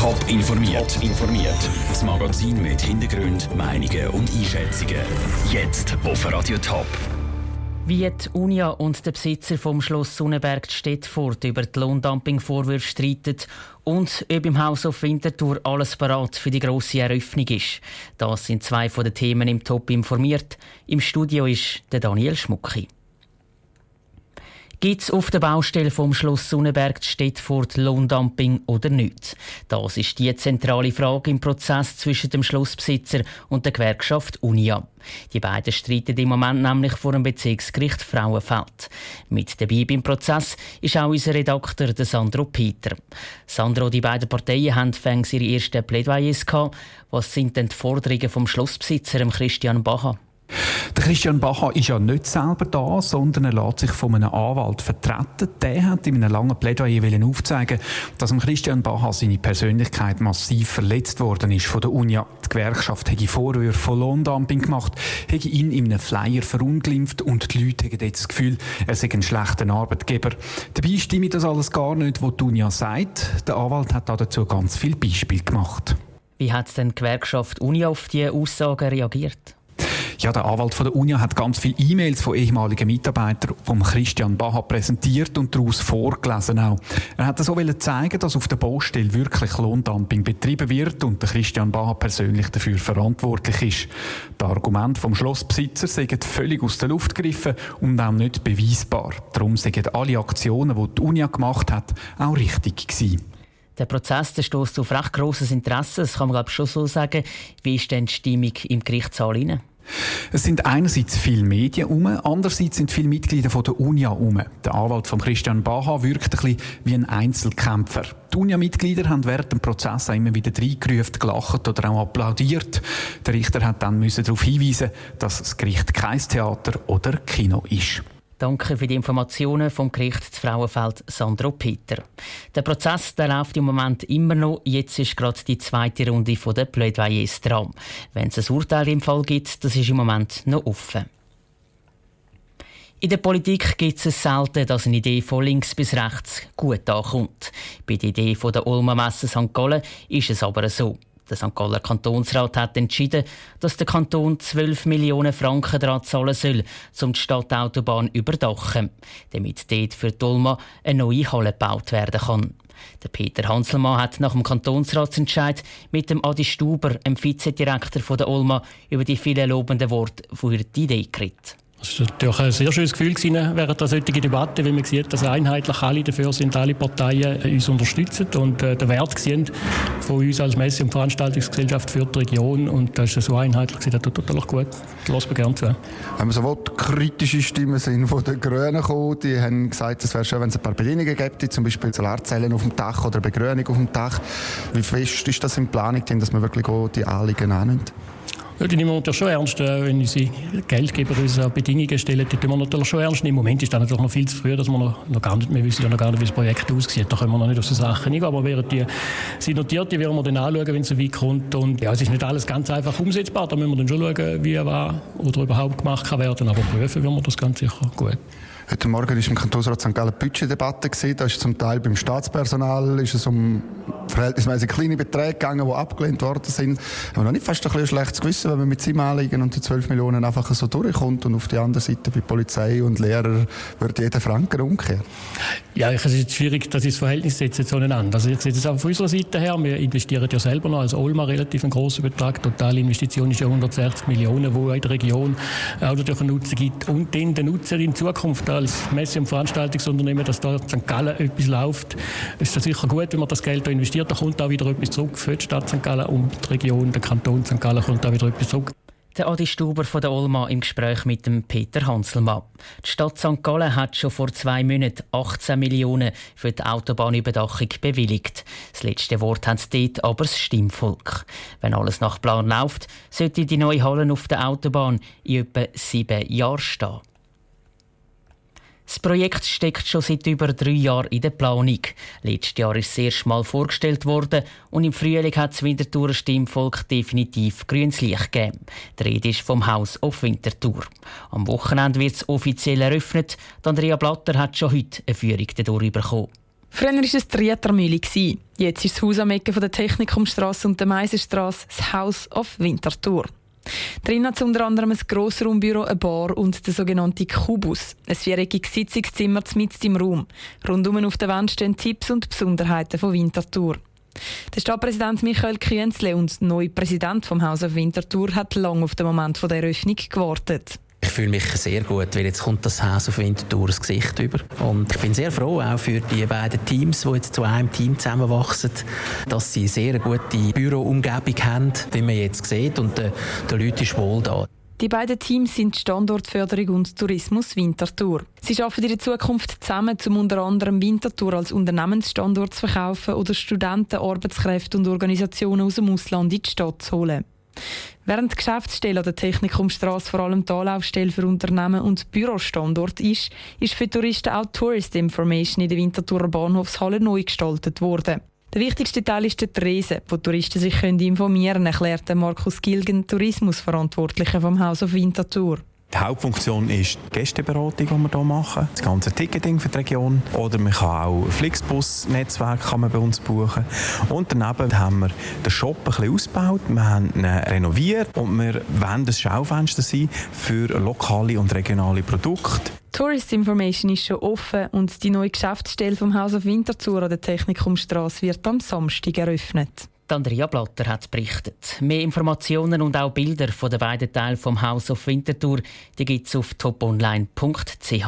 Top informiert. informiert. Das Magazin mit Hintergrund, Meinungen und Einschätzungen. Jetzt auf Radio Top. Wie die Unia und der Besitzer vom Schloss Sonnenberg Stettfurt über die Lohndumping-Vorwürfe streiten und ob im Haus auf Winterthur alles bereit für die grosse Eröffnung ist. Das sind zwei von den Themen im Top informiert. Im Studio ist der Daniel Schmucki. Gibt es auf der Baustelle vom Schloss Sonnenberg Stettfurt Lohndumping oder nicht? Das ist die zentrale Frage im Prozess zwischen dem Schlossbesitzer und der Gewerkschaft Unia. Die beiden streiten im Moment nämlich vor dem Bezirksgericht Frauenfeld. Mit dabei beim Prozess ist auch unser Redakteur Sandro Peter. Sandro, die beiden Parteien haben fängs ihre ersten Plädoyers gehabt. Was sind denn die Forderungen vom Schlossbesitzer Christian Bacher? Der Christian Bacher ist ja nicht selber da, sondern er lässt sich von einem Anwalt vertreten. Der hat in einem langen Plädoyer aufzeigen dass Christian Bacher seine Persönlichkeit massiv verletzt worden ist von der UNIA. Die Gewerkschaft hätte Vorwürfe von Lohndumping gemacht, hätte ihn in einem Flyer verunglimpft und die Leute hätten jetzt das Gefühl, er sei ein schlechter Arbeitgeber. Dabei stimmt das alles gar nicht, was die UNIA sagt. Der Anwalt hat dazu ganz viele Beispiele gemacht. Wie hat denn die Gewerkschaft UNIA auf diese Aussagen reagiert? Ja, der Anwalt von der Uni hat ganz viele E-Mails von ehemaligen Mitarbeitern vom Christian Baha präsentiert und daraus vorgelesen auch. Er hat so zeigen, dass auf der Baustelle wirklich Lohndumping betrieben wird und der Christian Baha persönlich dafür verantwortlich ist. Die Argumente vom Schlossbesitzer sind völlig aus der Luft gegriffen und auch nicht beweisbar. Darum sind alle Aktionen, die die Uni gemacht hat, auch richtig gewesen. Der Prozess der stößt auf recht grosses Interesse, das kann man glaube ich schon so sagen. Wie ist denn die Stimmung im Gerichtssaal? Rein? Es sind einerseits viele Medien um, andererseits sind viele Mitglieder von der UNIA um. Der Anwalt von Christian Baha wirkt ein bisschen wie ein Einzelkämpfer. Die UNIA-Mitglieder haben während dem Prozess immer wieder reingerufen, gelacht oder auch applaudiert. Der Richter hat dann darauf hinweisen dass das Gericht kein Theater oder Kino ist. Danke für die Informationen vom Gericht zu Frauenfeld Sandro Peter. Der Prozess der läuft im Moment immer noch. Jetzt ist gerade die zweite Runde der Plädoyers dran. Wenn es ein Urteil im Fall gibt, das ist im Moment noch offen. In der Politik gibt es selten, dass eine Idee von links bis rechts gut ankommt. Bei der Idee der Ulmer Messe St. Gallen ist es aber so. Der St. Galler Kantonsrat hat entschieden, dass der Kanton 12 Millionen Franken daran zahlen soll, um die Stadtautobahn überdachen, damit dort für Dolma eine neue Halle gebaut werden kann. Der Peter Hanselmann hat nach dem Kantonsratsentscheid mit dem Adi Stuber, dem Vizedirektor der Olma, über die vielen lobenden Worte für die Idee geredet. Es war natürlich ein sehr schönes Gefühl während der solchen Debatte, weil man sieht, dass einheitlich alle dafür sind, alle Parteien uns unterstützen und äh, den Wert sehen von uns als Messe- und Veranstaltungsgesellschaft für die Region. Und das ist so einheitlich, das tut natürlich gut. Das lassen wir gerne zu. Wenn wir sowohl kritische Stimmen sind von den Grünen gekommen, die haben gesagt, es wäre schön, wenn es ein paar Bedingungen gäbe, zum Beispiel Solarzellen auf dem Dach oder Begrünung auf dem Dach. Wie fest ist das in Planung, dass man wirklich die Anliegen annimmt? Ja, die nehmen wir natürlich schon ernst. Äh, wenn unsere Geldgeber uns Bedingungen stellen, die tun wir natürlich schon ernst. Im Moment ist das natürlich noch viel zu früh, dass wir noch, noch gar nicht, wir wissen ja noch gar nicht, wie das Projekt aussieht. Da können wir noch nicht auf so Sachen eingehen. Aber während die sind notiert, die werden wir dann anschauen, wenn es so weit kommt. Und ja, es ist nicht alles ganz einfach umsetzbar. Da müssen wir dann schon schauen, wie, was oder überhaupt gemacht kann werden. Aber prüfen werden wir das ganz sicher gut. Heute Morgen war im Kantonsrat St. Gallen Budgetdebatte. Da ist zum Teil beim Staatspersonal ist es um verhältnismäßig kleine Beträge gegangen, die abgelehnt worden sind. Aber noch nicht fast ein, ein schlechtes Gewissen, wenn man mit seinem Anliegen und den 12 Millionen einfach so durchkommt und auf der anderen Seite bei Polizei und Lehrer wird jeder Franken umkehren. Ja, es ist schwierig, das ins Verhältnis setzen zueinander. Also ich sehe das auch von unserer Seite her. Wir investieren ja selber noch als Olma relativ einen grossen Betrag. Totale Investition ist ja 160 Millionen, wo in der Region auch natürlich einen Nutzen gibt. Und dann den Nutzer in Zukunft als Messe- und Veranstaltungsunternehmen, dass da St. Gallen etwas läuft, ist das sicher gut, wenn man das Geld da investiert. Da kommt auch wieder etwas zurück für die Stadt St. Gallen und die Region, der Kanton St. Gallen kommt auch wieder etwas zurück. Der Adi Stuber von der Olma im Gespräch mit dem Peter Hanselmann. Die Stadt St. Gallen hat schon vor zwei Monaten 18 Millionen für die Autobahnüberdachung bewilligt. Das letzte Wort hat dort aber das Stimmvolk. Wenn alles nach Plan läuft, sollte die neue Halle auf der Autobahn in etwa sieben Jahren stehen. Das Projekt steckt schon seit über drei Jahren in der Planung. Letztes Jahr ist es erst mal vorgestellt worden und im Frühling hat das Winterthurer Stimmvolk definitiv grünes Licht gegeben. Die Rede ist vom Haus auf Winterthur. Am Wochenende wird es offiziell eröffnet. Andrea Blatter hat schon heute eine Führung dadurch bekommen. Früher war es die Rietermühle. Jetzt ist das Haus am Ecke von der Technikumstrasse und der Meisenstrasse das House of Winterthur. Drin hat es unter anderem ein Grossraumbüro, eine Bar und der sogenannte Kubus, ein viereckiges Sitzungszimmer mitten im Raum. Rundum auf der Wand stehen Tipps und Besonderheiten von Winterthur. Der Stadtpräsident Michael Künzle und neue Präsident vom Haus of Winterthur hat lange auf den Moment der Eröffnung gewartet. Ich fühle mich sehr gut, weil jetzt kommt das Haus auf Winterthur das Gesicht über. Und ich bin sehr froh, auch für die beiden Teams, die jetzt zu einem Team zusammenwachsen, dass sie eine sehr gute Büroumgebung haben, wie man jetzt sieht. Und der, der Leute ist wohl da. Die beiden Teams sind Standortförderung und Tourismus Winterthur. Sie arbeiten in der Zukunft zusammen, um unter anderem Winterthur als Unternehmensstandort zu verkaufen oder Studenten, Arbeitskräfte und Organisationen aus dem Ausland in die Stadt zu holen. Während die Geschäftsstelle an der Technikumstrasse vor allem die Anlaufstelle für Unternehmen und Bürostandort ist, ist für Touristen auch Tourist Information in der Winterthurer Bahnhofshalle neu gestaltet worden. Der wichtigste Teil ist der Tresen, wo Touristen sich informieren können, erklärte Markus Gilgen, Tourismusverantwortlicher vom Haus auf Winterthur. Die Hauptfunktion ist die Gästeberatung, die wir hier machen. Das ganze Ticketing für die Region. Oder man kann auch Flixbus-Netzwerk bei uns buchen. Und daneben haben wir den Shop ein bisschen ausgebaut. Wir haben ihn renoviert und wir wollen das Schaufenster sein für lokale und regionale Produkte. Tourist Information ist schon offen und die neue Geschäftsstelle vom Haus auf Winterthur an der Technikumstrasse wird am Samstag eröffnet. Andrea Blatter hat berichtet. Mehr Informationen und auch Bilder von den beiden Teilen vom Haus auf Winterthur gibt es auf toponline.ch.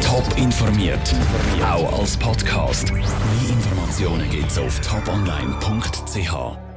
Top informiert, auch als Podcast. Mehr Informationen gibt es auf toponline.ch.